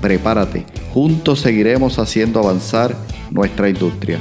Prepárate, juntos seguiremos haciendo avanzar nuestra industria.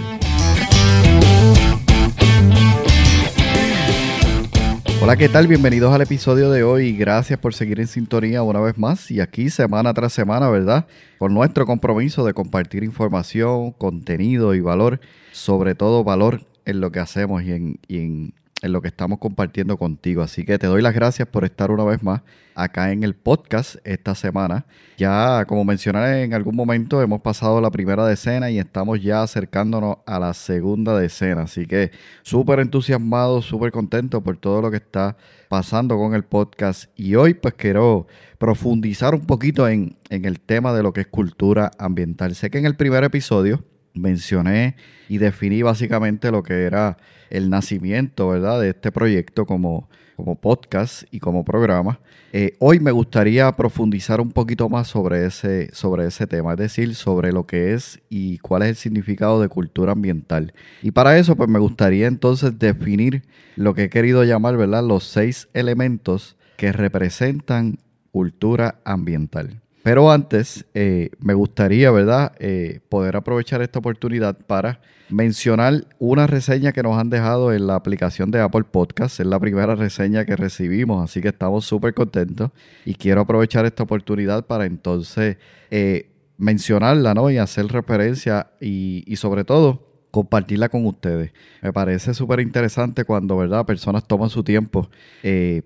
Hola, ¿qué tal? Bienvenidos al episodio de hoy. Gracias por seguir en sintonía una vez más y aquí semana tras semana, ¿verdad? Con nuestro compromiso de compartir información, contenido y valor, sobre todo valor en lo que hacemos y en, y en en lo que estamos compartiendo contigo. Así que te doy las gracias por estar una vez más acá en el podcast esta semana. Ya, como mencioné en algún momento, hemos pasado la primera decena y estamos ya acercándonos a la segunda decena. Así que súper entusiasmado, súper contento por todo lo que está pasando con el podcast. Y hoy pues quiero profundizar un poquito en, en el tema de lo que es cultura ambiental. Sé que en el primer episodio mencioné y definí básicamente lo que era el nacimiento, ¿verdad?, de este proyecto como, como podcast y como programa. Eh, hoy me gustaría profundizar un poquito más sobre ese, sobre ese tema, es decir, sobre lo que es y cuál es el significado de cultura ambiental. Y para eso, pues me gustaría entonces definir lo que he querido llamar, ¿verdad?, los seis elementos que representan cultura ambiental. Pero antes, eh, me gustaría, ¿verdad?, eh, poder aprovechar esta oportunidad para mencionar una reseña que nos han dejado en la aplicación de Apple Podcast. Es la primera reseña que recibimos, así que estamos súper contentos. Y quiero aprovechar esta oportunidad para entonces eh, mencionarla, ¿no? Y hacer referencia y, y sobre todo compartirla con ustedes. Me parece súper interesante cuando, ¿verdad?, personas toman su tiempo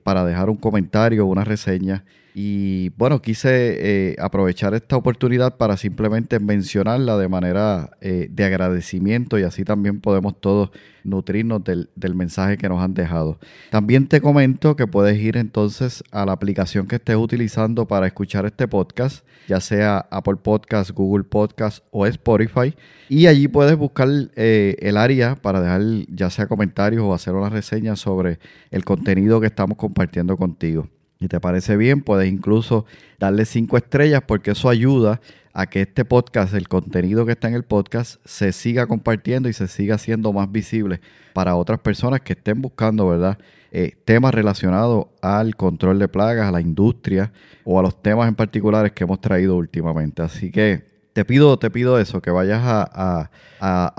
para dejar un comentario, una reseña y bueno, quise eh, aprovechar esta oportunidad para simplemente mencionarla de manera eh, de agradecimiento y así también podemos todos nutrirnos del, del, mensaje que nos han dejado. También te comento que puedes ir entonces a la aplicación que estés utilizando para escuchar este podcast, ya sea Apple Podcast, Google Podcast o Spotify, y allí puedes buscar eh, el área para dejar ya sea comentarios o hacer una reseña sobre el contenido que estamos compartiendo contigo. Si te parece bien, puedes incluso darle cinco estrellas porque eso ayuda a que este podcast, el contenido que está en el podcast, se siga compartiendo y se siga siendo más visible para otras personas que estén buscando, ¿verdad? Eh, temas relacionados al control de plagas, a la industria o a los temas en particulares que hemos traído últimamente. Así que te pido, te pido eso, que vayas a,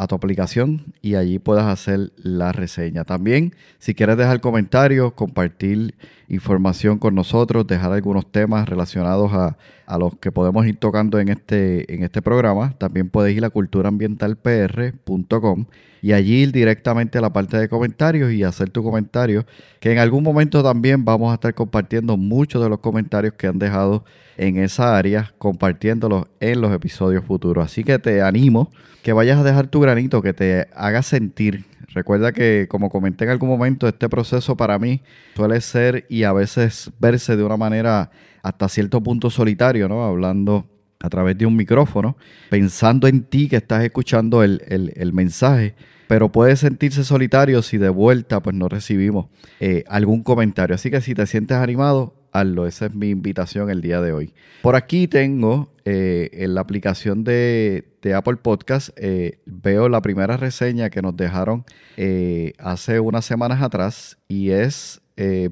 tu aplicación y allí puedas hacer la reseña. También, si quieres dejar comentarios, compartir información con nosotros, dejar algunos temas relacionados a, los que podemos ir tocando en este, en este programa, también puedes ir a culturaambientalpr.com y allí ir directamente a la parte de comentarios y hacer tu comentario, que en algún momento también vamos a estar compartiendo muchos de los comentarios que han dejado en esa área, compartiéndolos en los episodios futuros. Así que te animo que vayas a dejar tu granito, que te haga sentir. Recuerda que, como comenté en algún momento, este proceso para mí suele ser y a veces verse de una manera hasta cierto punto solitario, ¿no? Hablando a través de un micrófono, pensando en ti que estás escuchando el, el, mensaje, pero puede sentirse solitario si de vuelta pues no recibimos eh, algún comentario. Así que si te sientes animado, hazlo. Esa es mi invitación el día de hoy. Por aquí tengo eh, en la aplicación de, Apple Podcast, eh, veo la primera reseña que nos dejaron eh, hace unas semanas atrás y es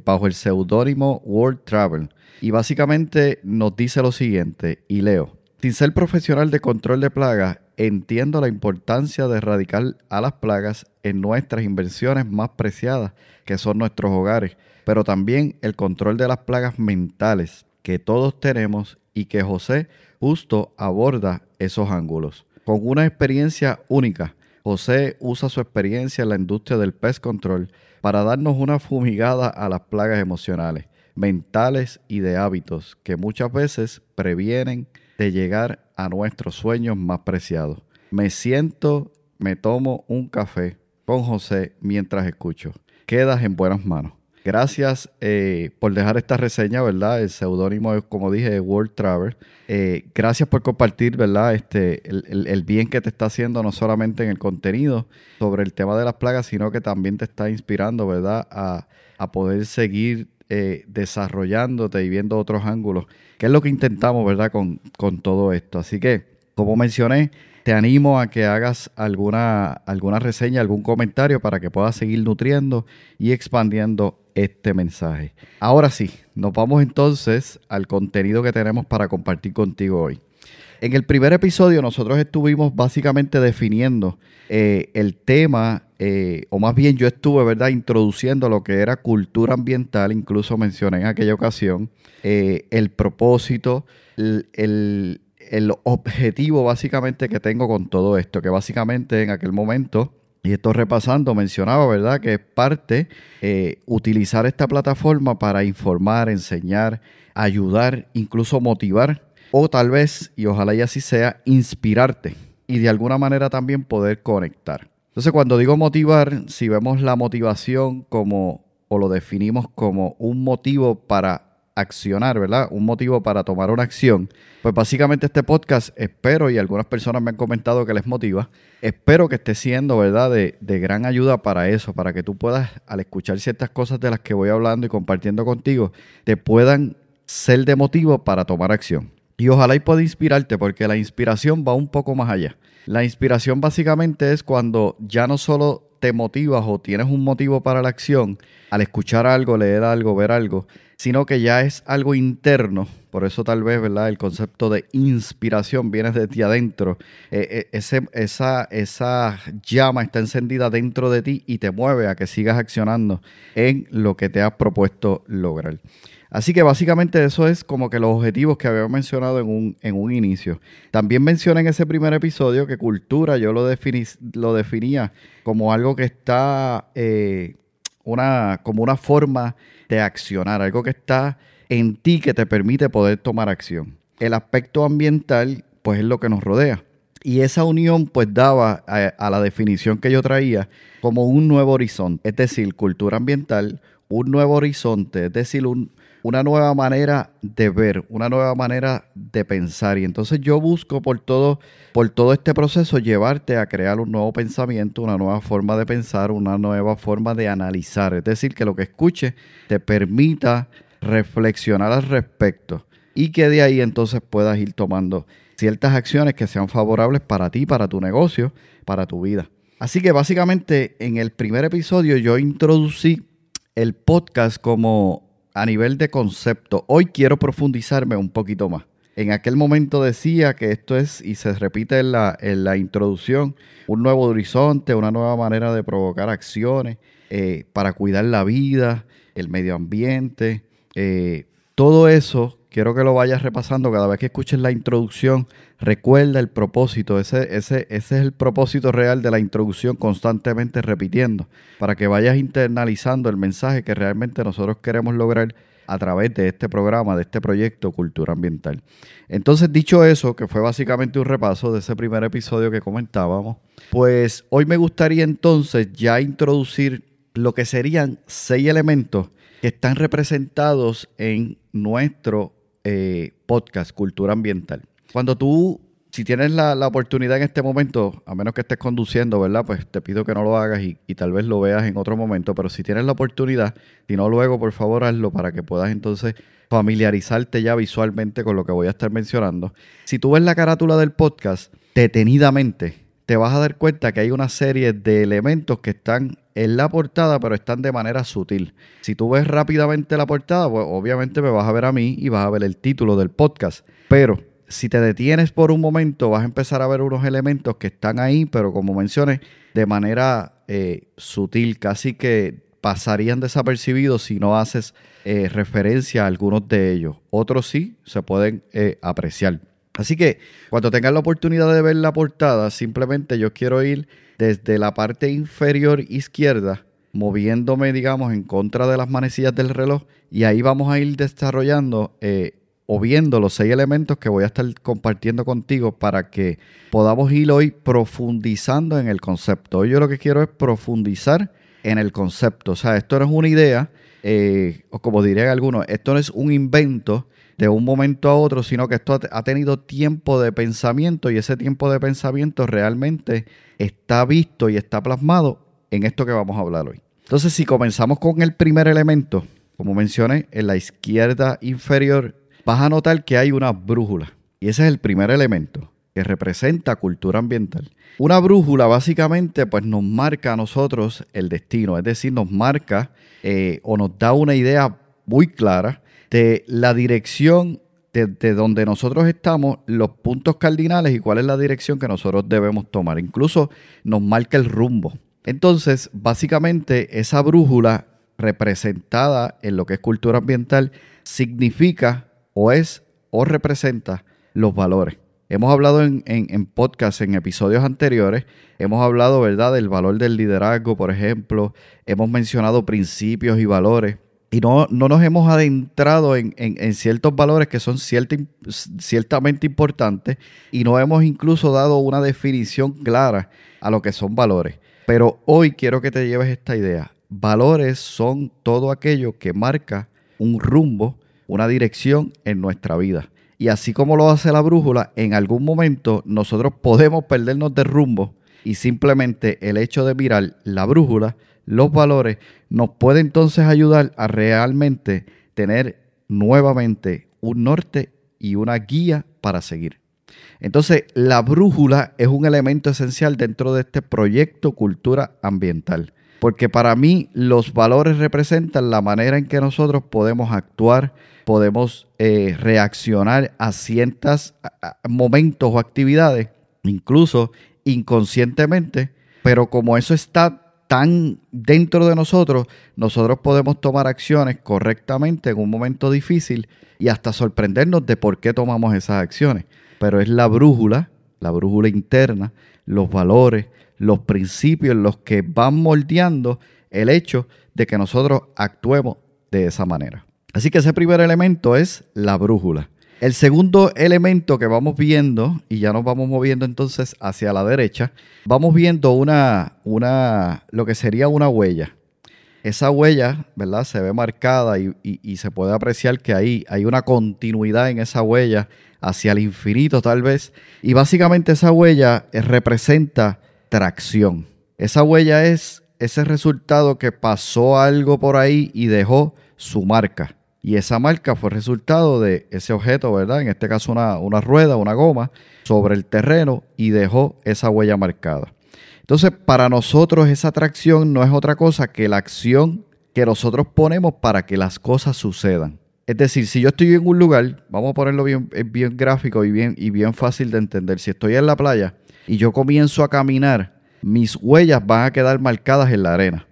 bajo el seudónimo World Travel. Y básicamente nos dice lo siguiente, y leo. Sin ser profesional de control de plagas, entiendo la importancia de erradicar a las plagas en nuestras inversiones más preciadas, que son nuestros hogares pero también el control de las plagas mentales que todos tenemos y que José justo aborda esos ángulos. Con una experiencia única, José usa su experiencia en la industria del pest control para darnos una fumigada a las plagas emocionales, mentales y de hábitos que muchas veces previenen de llegar a nuestros sueños más preciados. Me siento, me tomo un café con José mientras escucho. Quedas en buenas manos. Gracias eh, por dejar esta reseña, ¿verdad? El seudónimo es, como dije, World Travel. Eh, gracias por compartir, ¿verdad? Este, el, bien que te está haciendo, no solamente en el contenido sobre el tema de las plagas, sino que también te está inspirando, ¿verdad? A, poder seguir eh, desarrollándote y viendo otros ángulos, que es lo que intentamos, ¿verdad? Con, con todo esto. Así que, como mencioné, te animo a que hagas alguna, alguna reseña, algún comentario para que puedas seguir nutriendo y expandiendo este mensaje. Ahora sí, nos vamos entonces al contenido que tenemos para compartir contigo hoy. En el primer episodio nosotros estuvimos básicamente definiendo eh, el tema, eh, o más bien yo estuve, ¿verdad?, introduciendo lo que era cultura ambiental, incluso mencioné en aquella ocasión eh, el propósito, el, el objetivo básicamente que tengo con todo esto, que básicamente en aquel momento y esto repasando, mencionaba, ¿verdad?, que es parte eh, utilizar esta plataforma para informar, enseñar, ayudar, incluso motivar, o tal vez, y ojalá y así sea, inspirarte y de alguna manera también poder conectar. Entonces, cuando digo motivar, si vemos la motivación como, o lo definimos como un motivo para accionar, ¿verdad? Un motivo para tomar una acción. Pues básicamente este podcast espero, y algunas personas me han comentado que les motiva, espero que esté siendo, ¿verdad? De, de, gran ayuda para eso, para que tú puedas, al escuchar ciertas cosas de las que voy hablando y compartiendo contigo, te puedan ser de motivo para tomar acción. Y ojalá y pueda inspirarte, porque la inspiración va un poco más allá. La inspiración básicamente es cuando ya no solo te motivas o tienes un motivo para la acción, al escuchar algo, leer algo, ver algo, sino que ya es algo interno. Por eso tal vez, ¿verdad? El concepto de inspiración viene de ti adentro. Eh, ese, esa, esa llama está encendida dentro de ti y te mueve a que sigas accionando en lo que te has propuesto lograr. Así que básicamente eso es como que los objetivos que había mencionado en un, en un inicio. También mencioné en ese primer episodio que cultura yo lo, lo definía como algo que está eh, una, como una forma de accionar, algo que está en ti que te permite poder tomar acción. El aspecto ambiental, pues es lo que nos rodea. Y esa unión, pues daba a, a la definición que yo traía como un nuevo horizonte, es decir, cultura ambiental, un nuevo horizonte, es decir, un, una nueva manera de ver, una nueva manera de pensar. Y entonces yo busco por todo, por todo este proceso llevarte a crear un nuevo pensamiento, una nueva forma de pensar, una nueva forma de analizar. Es decir, que lo que escuche te permita reflexionar al respecto y que de ahí entonces puedas ir tomando ciertas acciones que sean favorables para ti, para tu negocio, para tu vida. Así que básicamente en el primer episodio yo introducí el podcast como a nivel de concepto, hoy quiero profundizarme un poquito más. En aquel momento decía que esto es, y se repite en la, la introducción, un nuevo horizonte, una nueva manera de provocar acciones eh, para cuidar la vida, el medio ambiente, eh, todo eso quiero que lo vayas repasando cada vez que escuches la introducción. Recuerda el propósito, ese, ese, ese es el propósito real de la introducción, constantemente repitiendo, para que vayas internalizando el mensaje que realmente nosotros queremos lograr a través de este programa, de este proyecto Cultura Ambiental. Entonces, dicho eso, que fue básicamente un repaso de ese primer episodio que comentábamos, pues hoy me gustaría entonces ya introducir lo que serían seis elementos que están representados en nuestro eh, podcast Cultura Ambiental. Cuando tú, si tienes la, oportunidad en este momento, a menos que estés conduciendo, ¿verdad? Pues te pido que no lo hagas y, tal vez lo veas en otro momento, pero si tienes la oportunidad, si no luego, por favor, hazlo para que puedas entonces familiarizarte ya visualmente con lo que voy a estar mencionando. Si tú ves la carátula del podcast detenidamente, te vas a dar cuenta que hay una serie de elementos que están en la portada, pero están de manera sutil. Si tú ves rápidamente la portada, pues obviamente me vas a ver a mí y vas a ver el título del podcast. Pero si te detienes por un momento, vas a empezar a ver unos elementos que están ahí, pero como mencioné, de manera eh, sutil, casi que pasarían desapercibidos si no haces eh, referencia a algunos de ellos. Otros sí se pueden eh, apreciar. Así que cuando tengas la oportunidad de ver la portada, simplemente yo quiero ir desde la parte inferior izquierda, moviéndome, digamos, en contra de las manecillas del reloj, y ahí vamos a ir desarrollando eh, o viendo los seis elementos que voy a estar compartiendo contigo para que podamos ir hoy profundizando en el concepto. Hoy yo lo que quiero es profundizar en el concepto. O sea, esto no es una idea, eh, o como dirían algunos, esto no es un invento de un momento a otro, sino que esto ha tenido tiempo de pensamiento y ese tiempo de pensamiento realmente está visto y está plasmado en esto que vamos a hablar hoy. Entonces, si comenzamos con el primer elemento, como mencioné, en la izquierda inferior, vas a notar que hay una brújula. Y ese es el primer elemento que representa cultura ambiental. Una brújula básicamente pues nos marca a nosotros el destino, es decir, nos marca eh, o nos da una idea muy clara de la dirección de, de, donde nosotros estamos, los puntos cardinales y cuál es la dirección que nosotros debemos tomar. Incluso nos marca el rumbo. Entonces, básicamente esa brújula representada en lo que es cultura ambiental significa o es o representa los valores. Hemos hablado en, en, podcast, en episodios anteriores, hemos hablado, ¿verdad?, del valor del liderazgo, por ejemplo, hemos mencionado principios y valores, y no, no nos hemos adentrado en, en ciertos valores que son ciertamente importantes, y no hemos incluso dado una definición clara a lo que son valores. Pero hoy quiero que te lleves esta idea. Valores son todo aquello que marca un rumbo, una dirección en nuestra vida. Y así como lo hace la brújula, en algún momento nosotros podemos perdernos de rumbo y simplemente el hecho de mirar la brújula, los valores, nos puede entonces ayudar a realmente tener nuevamente un norte y una guía para seguir. Entonces, la brújula es un elemento esencial dentro de este proyecto Cultura Ambiental, porque para mí los valores representan la manera en que nosotros podemos actuar, podemos eh, reaccionar a ciertos momentos o actividades, incluso inconscientemente, pero como eso está tan dentro de nosotros, nosotros podemos tomar acciones correctamente en un momento difícil y hasta sorprendernos de por qué tomamos esas acciones. Pero es la brújula, la brújula interna, los valores, los principios los que van moldeando el hecho de que nosotros actuemos de esa manera. Así que ese primer elemento es la brújula. El segundo elemento que vamos viendo, y ya nos vamos moviendo entonces hacia la derecha, vamos viendo una, una, lo que sería una huella. Esa huella, ¿verdad? Se ve marcada y, y se puede apreciar que ahí hay una continuidad en esa huella hacia el infinito tal vez. Y básicamente esa huella representa tracción. Esa huella es ese resultado que pasó algo por ahí y dejó su marca. Y esa marca fue resultado de ese objeto, ¿verdad? En este caso una, una rueda, una goma, sobre el terreno y dejó esa huella marcada. Entonces, para nosotros esa atracción no es otra cosa que la acción que nosotros ponemos para que las cosas sucedan. Es decir, si yo estoy en un lugar, vamos a ponerlo bien, bien gráfico y bien, y bien fácil de entender. Si estoy en la playa y yo comienzo a caminar, mis huellas van a quedar marcadas en la arena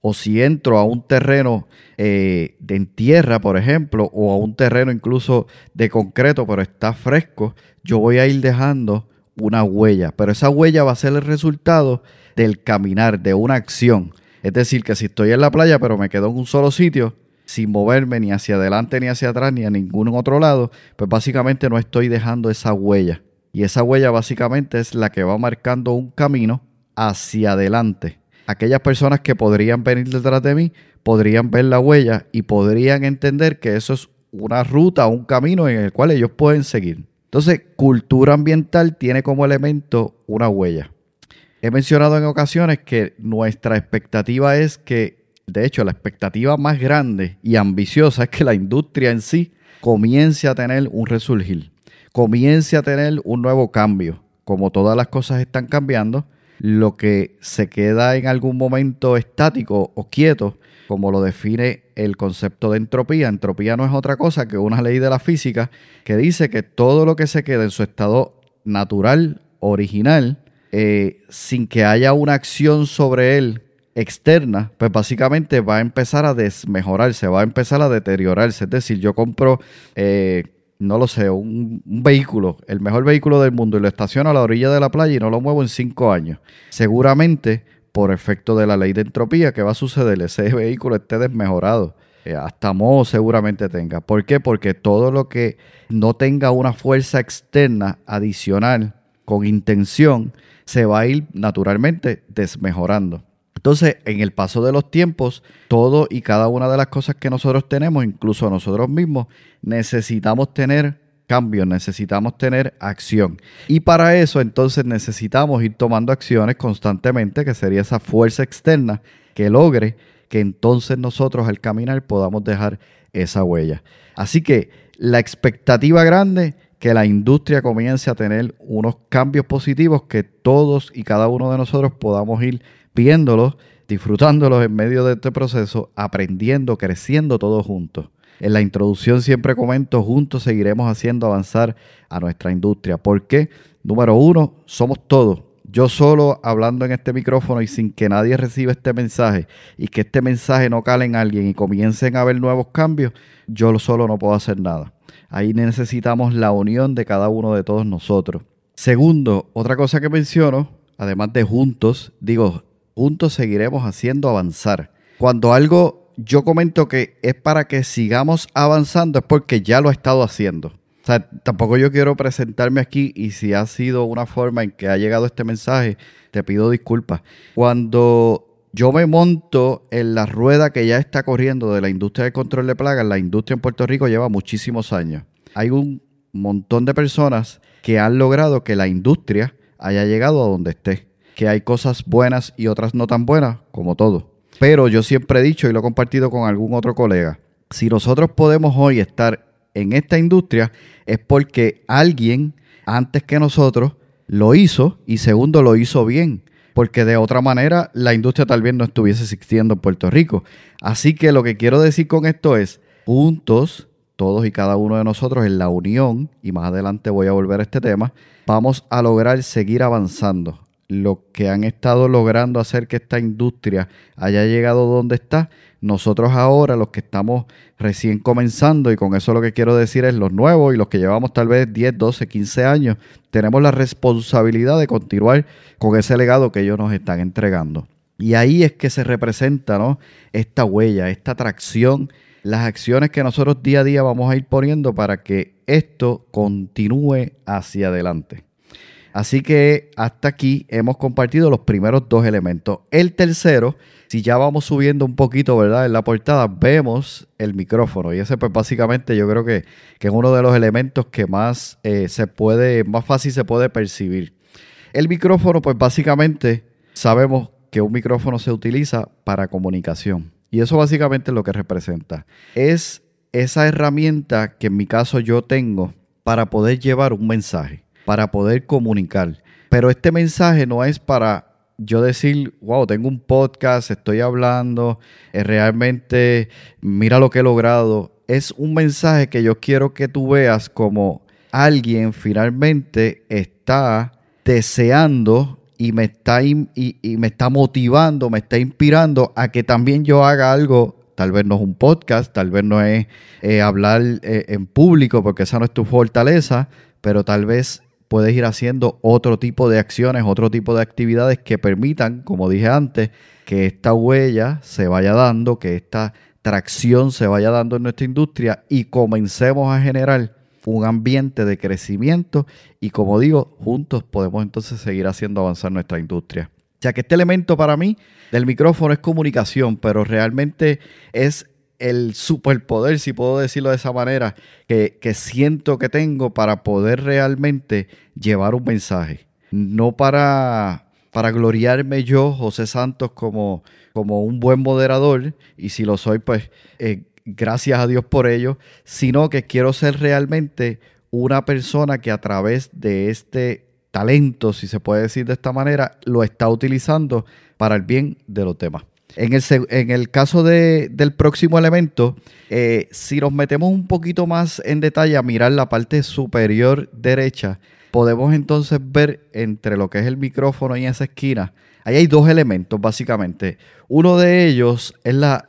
o si entro a un terreno eh, de tierra, por ejemplo, o a un terreno incluso de concreto, pero está fresco, yo voy a ir dejando una huella. Pero esa huella va a ser el resultado del caminar, de una acción. Es decir, que si estoy en la playa, pero me quedo en un solo sitio, sin moverme ni hacia adelante, ni hacia atrás, ni a ningún otro lado, pues básicamente no estoy dejando esa huella. Y esa huella básicamente es la que va marcando un camino hacia adelante aquellas personas que podrían venir detrás de mí podrían ver la huella y podrían entender que eso es una ruta, un camino en el cual ellos pueden seguir. Entonces, cultura ambiental tiene como elemento una huella. He mencionado en ocasiones que nuestra expectativa es que, de hecho, la expectativa más grande y ambiciosa es que la industria en sí comience a tener un resurgir, comience a tener un nuevo cambio. Como todas las cosas están cambiando, lo que se queda en algún momento estático o quieto, como lo define el concepto de entropía. Entropía no es otra cosa que una ley de la física que dice que todo lo que se queda en su estado natural, original, eh, sin que haya una acción sobre él externa, pues básicamente va a empezar a desmejorarse, va a empezar a deteriorarse. Es decir, yo compro eh, no lo sé, un, vehículo, el mejor vehículo del mundo y lo estaciono a la orilla de la playa y no lo muevo en cinco años. Seguramente, por efecto de la ley de entropía, ¿qué va a suceder? Ese vehículo esté desmejorado. Eh, hasta modo seguramente tenga. ¿Por qué? Porque todo lo que no tenga una fuerza externa adicional con intención se va a ir naturalmente desmejorando. Entonces, en el paso de los tiempos, todo y cada una de las cosas que nosotros tenemos, incluso nosotros mismos, necesitamos tener cambios, necesitamos tener acción. Y para eso, entonces, necesitamos ir tomando acciones constantemente, que sería esa fuerza externa que logre que entonces nosotros al caminar podamos dejar esa huella. Así que la expectativa grande que la industria comience a tener unos cambios positivos que todos y cada uno de nosotros podamos ir viéndolos, disfrutándolos en medio de este proceso, aprendiendo, creciendo todos juntos. En la introducción siempre comento, juntos seguiremos haciendo avanzar a nuestra industria. ¿Por qué? Número uno, somos todos. Yo solo hablando en este micrófono y sin que nadie reciba este mensaje y que este mensaje no cale en alguien y comiencen a haber nuevos cambios, yo solo no puedo hacer nada. Ahí necesitamos la unión de cada uno de todos nosotros. Segundo, otra cosa que menciono, además de juntos, digo, juntos seguiremos haciendo avanzar. Cuando algo yo comento que es para que sigamos avanzando es porque ya lo he estado haciendo. O sea, tampoco yo quiero presentarme aquí y si ha sido una forma en que ha llegado este mensaje, te pido disculpas. Cuando yo me monto en la rueda que ya está corriendo de la industria de control de plagas. La industria en Puerto Rico lleva muchísimos años. Hay un montón de personas que han logrado que la industria haya llegado a donde esté. Que hay cosas buenas y otras no tan buenas, como todo. Pero yo siempre he dicho y lo he compartido con algún otro colega, si nosotros podemos hoy estar en esta industria es porque alguien antes que nosotros lo hizo y segundo lo hizo bien porque de otra manera la industria tal vez no estuviese existiendo en Puerto Rico. Así que lo que quiero decir con esto es, juntos, todos y cada uno de nosotros en la unión, y más adelante voy a volver a este tema, vamos a lograr seguir avanzando. Lo que han estado logrando hacer que esta industria haya llegado donde está, nosotros ahora, los que estamos recién comenzando, y con eso lo que quiero decir es los nuevos y los que llevamos tal vez 10, 12, 15 años, tenemos la responsabilidad de continuar con ese legado que ellos nos están entregando. Y ahí es que se representa ¿no? esta huella, esta atracción, las acciones que nosotros día a día vamos a ir poniendo para que esto continúe hacia adelante. Así que hasta aquí hemos compartido los primeros dos elementos. El tercero, si ya vamos subiendo un poquito, ¿verdad? En la portada vemos el micrófono y ese pues básicamente yo creo que, es uno de los elementos que más eh, se puede, más fácil se puede percibir. El micrófono pues básicamente sabemos que un micrófono se utiliza para comunicación y eso básicamente es lo que representa. Es esa herramienta que en mi caso yo tengo para poder llevar un mensaje para poder comunicar. Pero este mensaje no es para yo decir, wow, tengo un podcast, estoy hablando, eh, realmente mira lo que he logrado. Es un mensaje que yo quiero que tú veas como alguien finalmente está deseando y me está, y, me está motivando, me está inspirando a que también yo haga algo. Tal vez no es un podcast, tal vez no es eh, hablar eh, en público porque esa no es tu fortaleza, pero tal vez puedes ir haciendo otro tipo de acciones, otro tipo de actividades que permitan, como dije antes, que esta huella se vaya dando, que esta tracción se vaya dando en nuestra industria y comencemos a generar un ambiente de crecimiento y como digo, juntos podemos entonces seguir haciendo avanzar nuestra industria. Ya que este elemento para mí del micrófono es comunicación, pero realmente es el superpoder, si puedo decirlo de esa manera, que, siento que tengo para poder realmente llevar un mensaje. No para, para gloriarme yo, José Santos, como, como un buen moderador, y si lo soy, pues eh, gracias a Dios por ello, sino que quiero ser realmente una persona que a través de este talento, si se puede decir de esta manera, lo está utilizando para el bien de los demás. En el, caso del próximo elemento, eh, si nos metemos un poquito más en detalle a mirar la parte superior derecha, podemos entonces ver entre lo que es el micrófono y esa esquina, ahí hay dos elementos básicamente. Uno de ellos es la,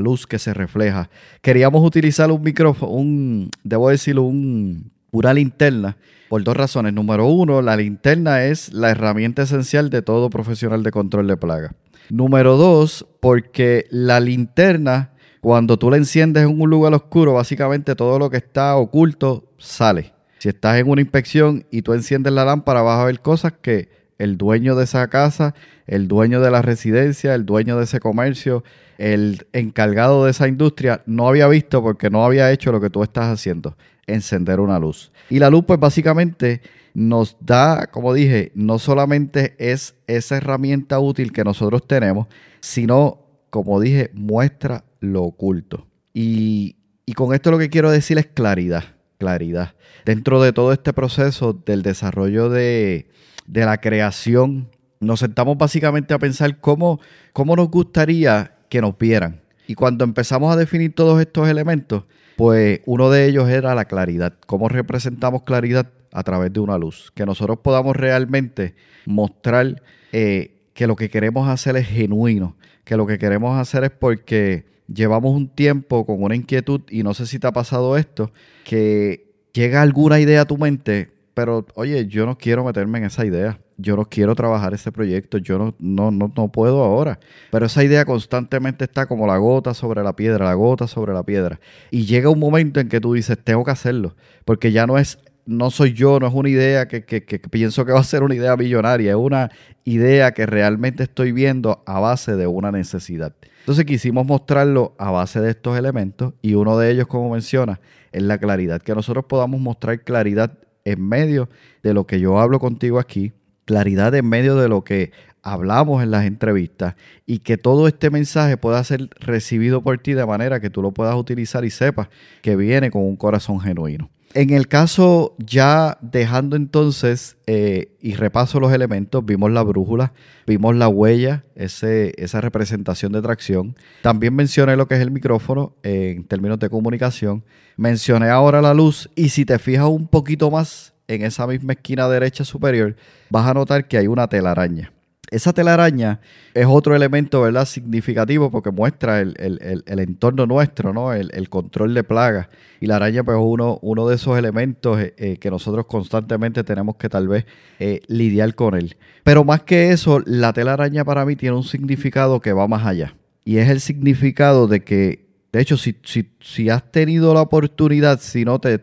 luz que se refleja. Queríamos utilizar un micrófono, un, debo decirlo, un, una linterna por dos razones. Número uno, la linterna es la herramienta esencial de todo profesional de control de plaga. Número dos, porque la linterna, cuando tú la enciendes en un lugar oscuro, básicamente todo lo que está oculto sale. Si estás en una inspección y tú enciendes la lámpara, vas a ver cosas que el dueño de esa casa, el dueño de la residencia, el dueño de ese comercio, el encargado de esa industria, no había visto porque no había hecho lo que tú estás haciendo, encender una luz. Y la luz pues básicamente nos da, como dije, no solamente es esa herramienta útil que nosotros tenemos, sino, como dije, muestra lo oculto. Y, con esto lo que quiero decir es claridad, claridad. Dentro de todo este proceso del desarrollo de, la creación, nos sentamos básicamente a pensar cómo, cómo nos gustaría que nos vieran. Y cuando empezamos a definir todos estos elementos, pues uno de ellos era la claridad. ¿Cómo representamos claridad? A través de una luz. Que nosotros podamos realmente mostrar eh, que lo que queremos hacer es genuino, que lo que queremos hacer es porque llevamos un tiempo con una inquietud y no sé si te ha pasado esto, que llega alguna idea a tu mente, pero oye, yo no quiero meterme en esa idea yo no quiero trabajar ese proyecto, yo no, no, no, no puedo ahora. Pero esa idea constantemente está como la gota sobre la piedra, la gota sobre la piedra. Y llega un momento en que tú dices, tengo que hacerlo, porque ya no es, no soy yo, no es una idea que, que, que pienso que va a ser una idea millonaria, es una idea que realmente estoy viendo a base de una necesidad. Entonces quisimos mostrarlo a base de estos elementos y uno de ellos, como menciona, es la claridad, que nosotros podamos mostrar claridad en medio de lo que yo hablo contigo aquí, claridad en medio de lo que hablamos en las entrevistas y que todo este mensaje pueda ser recibido por ti de manera que tú lo puedas utilizar y sepas que viene con un corazón genuino. En el caso, ya dejando entonces eh, y repaso los elementos, vimos la brújula, vimos la huella, ese, esa representación de tracción. También mencioné lo que es el micrófono en términos de comunicación. Mencioné ahora la luz y si te fijas un poquito más en esa misma esquina derecha superior, vas a notar que hay una telaraña. Esa telaraña es otro elemento, ¿verdad? Significativo porque muestra el, entorno nuestro, ¿no? El, control de plagas. Y la araña, pues, es uno, uno de esos elementos eh, eh, que nosotros constantemente tenemos que tal vez eh, lidiar con él. Pero más que eso, la telaraña para mí tiene un significado que va más allá. Y es el significado de que, de hecho, si, si, si has tenido la oportunidad, si no, te,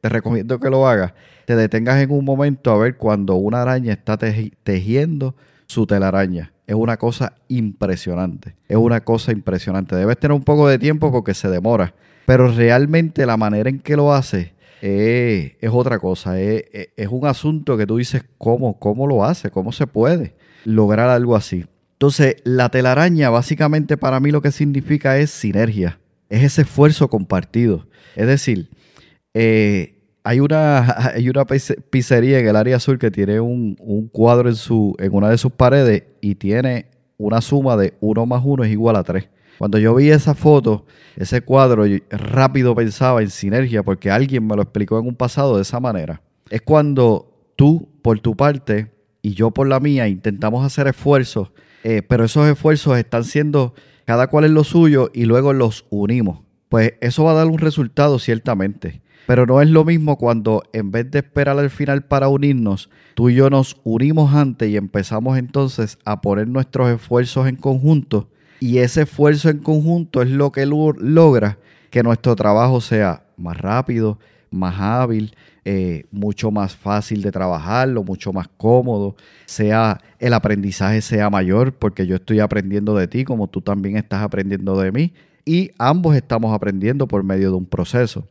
te recomiendo que lo hagas te detengas en un momento a ver cuando una araña está tejiendo su telaraña. Es una cosa impresionante. Es una cosa impresionante. Debes tener un poco de tiempo porque se demora. Pero realmente la manera en que lo hace es, otra cosa. Es, un asunto que tú dices, ¿cómo? ¿Cómo lo hace? ¿Cómo se puede lograr algo así? Entonces, la telaraña básicamente para mí lo que significa es sinergia. Es ese esfuerzo compartido. Es decir, eh, hay una, hay una pizzería en el área sur que tiene un, cuadro en, su, en una de sus paredes y tiene una suma de 1 más 1 es igual a 3. Cuando yo vi esa foto, ese cuadro, rápido pensaba en sinergia porque alguien me lo explicó en un pasado de esa manera. Es cuando tú, por tu parte, y yo por la mía, intentamos hacer esfuerzos, eh, pero esos esfuerzos están siendo cada cual en lo suyo y luego los unimos. Pues eso va a dar un resultado ciertamente. Pero no es lo mismo cuando en vez de esperar al final para unirnos, tú y yo nos unimos antes y empezamos entonces a poner nuestros esfuerzos en conjunto. Y ese esfuerzo en conjunto es lo que logra que nuestro trabajo sea más rápido, más hábil, eh, mucho más fácil de trabajarlo, mucho más cómodo, sea el aprendizaje sea mayor porque yo estoy aprendiendo de ti como tú también estás aprendiendo de mí y ambos estamos aprendiendo por medio de un proceso.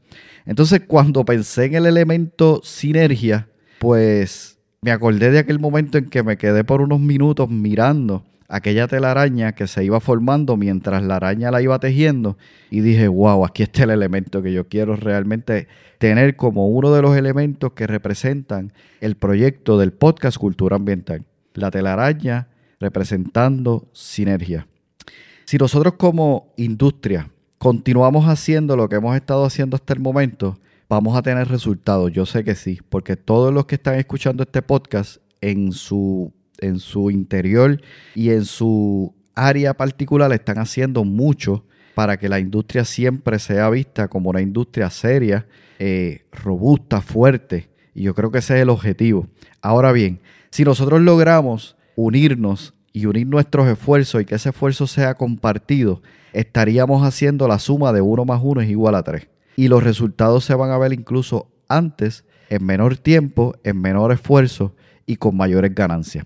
Entonces, cuando pensé en el elemento sinergia, pues me acordé de aquel momento en que me quedé por unos minutos mirando aquella telaraña que se iba formando mientras la araña la iba tejiendo y dije, wow, aquí está el elemento que yo quiero realmente tener como uno de los elementos que representan el proyecto del podcast Cultura Ambiental. La telaraña representando sinergia. Si nosotros como industria continuamos haciendo lo que hemos estado haciendo hasta el momento, vamos a tener resultados. Yo sé que sí, porque todos los que están escuchando este podcast en su, en su interior y en su área particular están haciendo mucho para que la industria siempre sea vista como una industria seria, eh, robusta, fuerte. Y yo creo que ese es el objetivo. Ahora bien, si nosotros logramos unirnos y unir nuestros esfuerzos y que ese esfuerzo sea compartido, estaríamos haciendo la suma de 1 más 1 es igual a 3. Y los resultados se van a ver incluso antes, en menor tiempo, en menor esfuerzo y con mayores ganancias.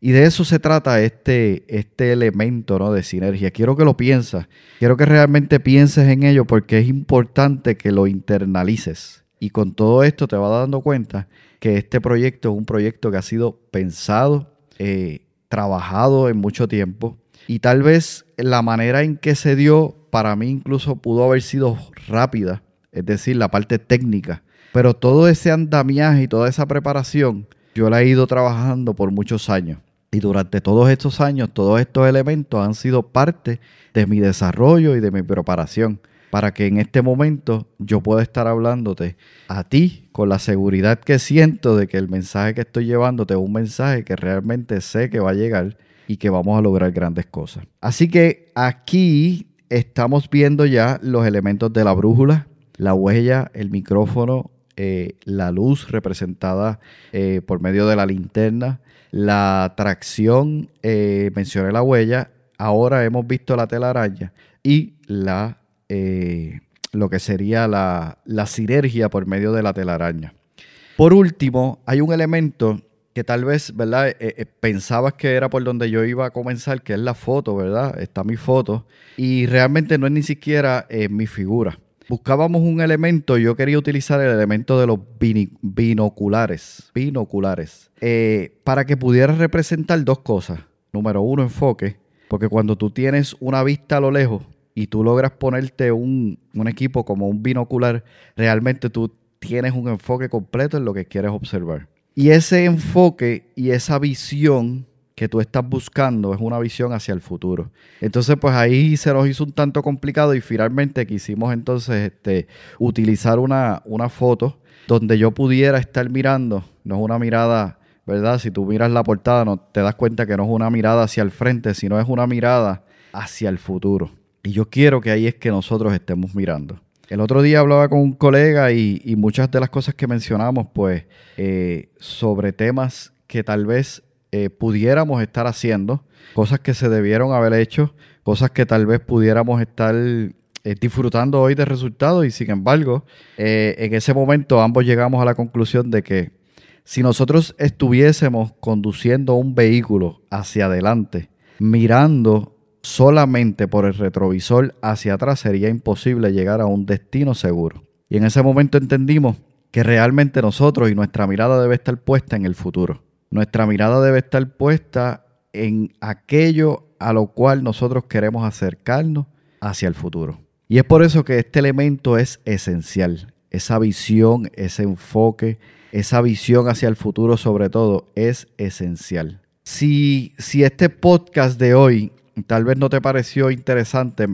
Y de eso se trata este, este elemento ¿no? de sinergia. Quiero que lo pienses, quiero que realmente pienses en ello porque es importante que lo internalices. Y con todo esto te vas dando cuenta que este proyecto es un proyecto que ha sido pensado, eh, trabajado en mucho tiempo. Y tal vez la manera en que se dio, para mí incluso pudo haber sido rápida, es decir, la parte técnica. Pero todo ese andamiaje y toda esa preparación, yo la he ido trabajando por muchos años. Y durante todos estos años, todos estos elementos han sido parte de mi desarrollo y de mi preparación para que en este momento yo pueda estar hablándote a ti con la seguridad que siento de que el mensaje que estoy llevándote es un mensaje que realmente sé que va a llegar y que vamos a lograr grandes cosas. Así que aquí estamos viendo ya los elementos de la brújula, la huella, el micrófono, eh, la luz representada eh, por medio de la linterna, la tracción, eh, mencioné la huella, ahora hemos visto la telaraña y la, eh, lo que sería la, la sinergia por medio de la telaraña. Por último, hay un elemento que tal vez, ¿verdad? Eh, pensabas que era por donde yo iba a comenzar, que es la foto, ¿verdad? Está mi foto. Y realmente no es ni siquiera mi figura buscábamos un elemento, yo quería utilizar el elemento de los binoculares, binoculares, eh, para que pudiera representar dos cosas. Número uno, enfoque, porque cuando tú tienes una vista a lo lejos y tú logras ponerte un, un equipo como un binocular, realmente tú tienes un enfoque completo en lo que quieres observar. Y ese enfoque y esa visión que tú estás buscando es una visión hacia el futuro. Entonces, pues ahí se nos hizo un tanto complicado y finalmente quisimos entonces este, utilizar una, una foto donde yo pudiera estar mirando, no es una mirada, ¿verdad? Si tú miras la portada, no te das cuenta que no es una mirada hacia el frente, sino es una mirada hacia el futuro. Y yo quiero que ahí es que nosotros estemos mirando. El otro día hablaba con un colega y, muchas de las cosas que mencionamos, pues, eh, sobre temas que tal vez eh, pudiéramos estar haciendo, cosas que se debieron haber hecho, cosas que tal vez pudiéramos estar eh, disfrutando hoy de resultados y sin embargo, en ese momento ambos llegamos a la conclusión de que si nosotros estuviésemos conduciendo un vehículo hacia adelante, mirando solamente por el retrovisor hacia atrás, sería imposible llegar a un destino seguro. Y en ese momento entendimos que realmente nosotros y nuestra mirada debe estar puesta en el futuro. Nuestra mirada debe estar puesta en aquello a lo cual nosotros queremos acercarnos hacia el futuro. Y es por eso que este elemento es esencial. Esa visión, ese enfoque, esa visión hacia el futuro sobre todo es esencial. Si, si este podcast de hoy tal vez no te pareció interesante,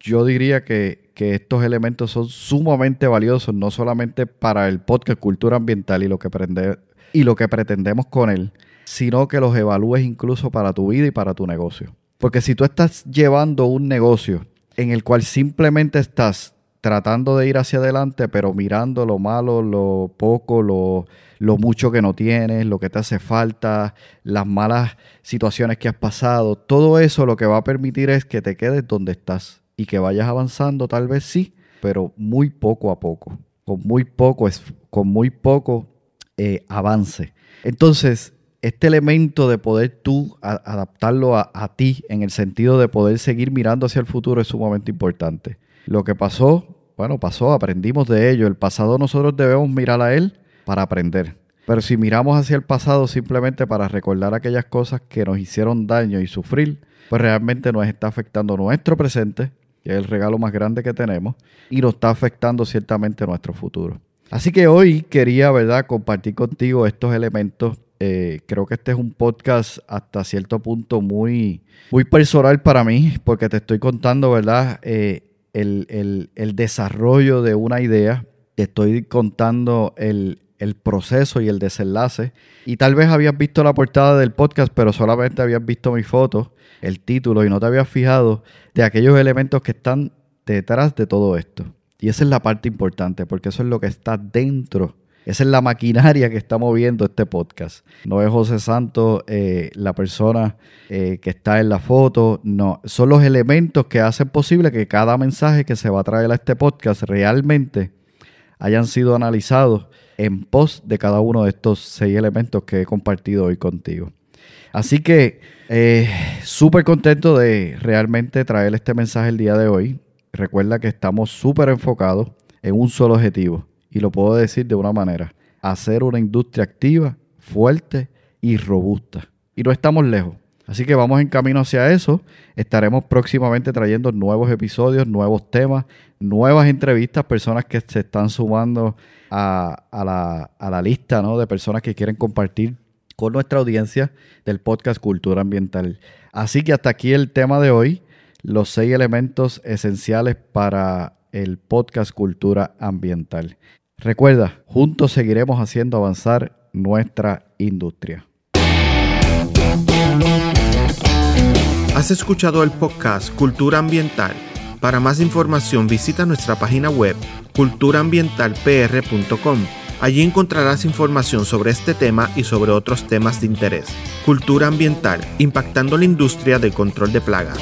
yo diría que, que estos elementos son sumamente valiosos, no solamente para el podcast Cultura Ambiental y lo que aprende, y lo que pretendemos con él, sino que los evalúes incluso para tu vida y para tu negocio. Porque si tú estás llevando un negocio en el cual simplemente estás tratando de ir hacia adelante, pero mirando lo malo, lo poco, lo, lo mucho que no tienes, lo que te hace falta, las malas situaciones que has pasado, todo eso lo que va a permitir es que te quedes donde estás y que vayas avanzando, tal vez sí, pero muy poco a poco, con muy poco, con muy poco eh, avance. Entonces, este elemento de poder tú adaptarlo a, a, ti en el sentido de poder seguir mirando hacia el futuro es sumamente importante. Lo que pasó, bueno, pasó, aprendimos de ello. El pasado nosotros debemos mirar a él para aprender. Pero si miramos hacia el pasado simplemente para recordar aquellas cosas que nos hicieron daño y sufrir, pues realmente nos está afectando nuestro presente, que es el regalo más grande que tenemos, y nos está afectando ciertamente nuestro futuro. Así que hoy quería, ¿verdad?, compartir contigo estos elementos. Eh, creo que este es un podcast hasta cierto punto muy, muy personal para mí, porque te estoy contando, ¿verdad?, eh, el, desarrollo de una idea. Te estoy contando el, el proceso y el desenlace. Y tal vez habías visto la portada del podcast, pero solamente habías visto mi foto, el título, y no te habías fijado de aquellos elementos que están detrás de todo esto. Y esa es la parte importante, porque eso es lo que está dentro. Esa es la maquinaria que está moviendo este podcast. No es José Santos eh, la persona eh, que está en la foto. No, son los elementos que hacen posible que cada mensaje que se va a traer a este podcast realmente hayan sido analizados en pos de cada uno de estos seis elementos que he compartido hoy contigo. Así que eh, súper contento de realmente traer este mensaje el día de hoy. Recuerda que estamos súper enfocados en un solo objetivo y lo puedo decir de una manera, hacer una industria activa, fuerte y robusta. Y no estamos lejos. Así que vamos en camino hacia eso. Estaremos próximamente trayendo nuevos episodios, nuevos temas, nuevas entrevistas, personas que se están sumando a, la, la, lista ¿no? de personas que quieren compartir con nuestra audiencia del podcast Cultura Ambiental. Así que hasta aquí el tema de hoy, los seis elementos esenciales para el podcast Cultura Ambiental. Recuerda, juntos seguiremos haciendo avanzar nuestra industria. Has escuchado el podcast Cultura Ambiental. Para más información visita nuestra página web culturaambientalpr.com. Allí encontrarás información sobre este tema y sobre otros temas de interés. Cultura ambiental, impactando la industria del control de plagas.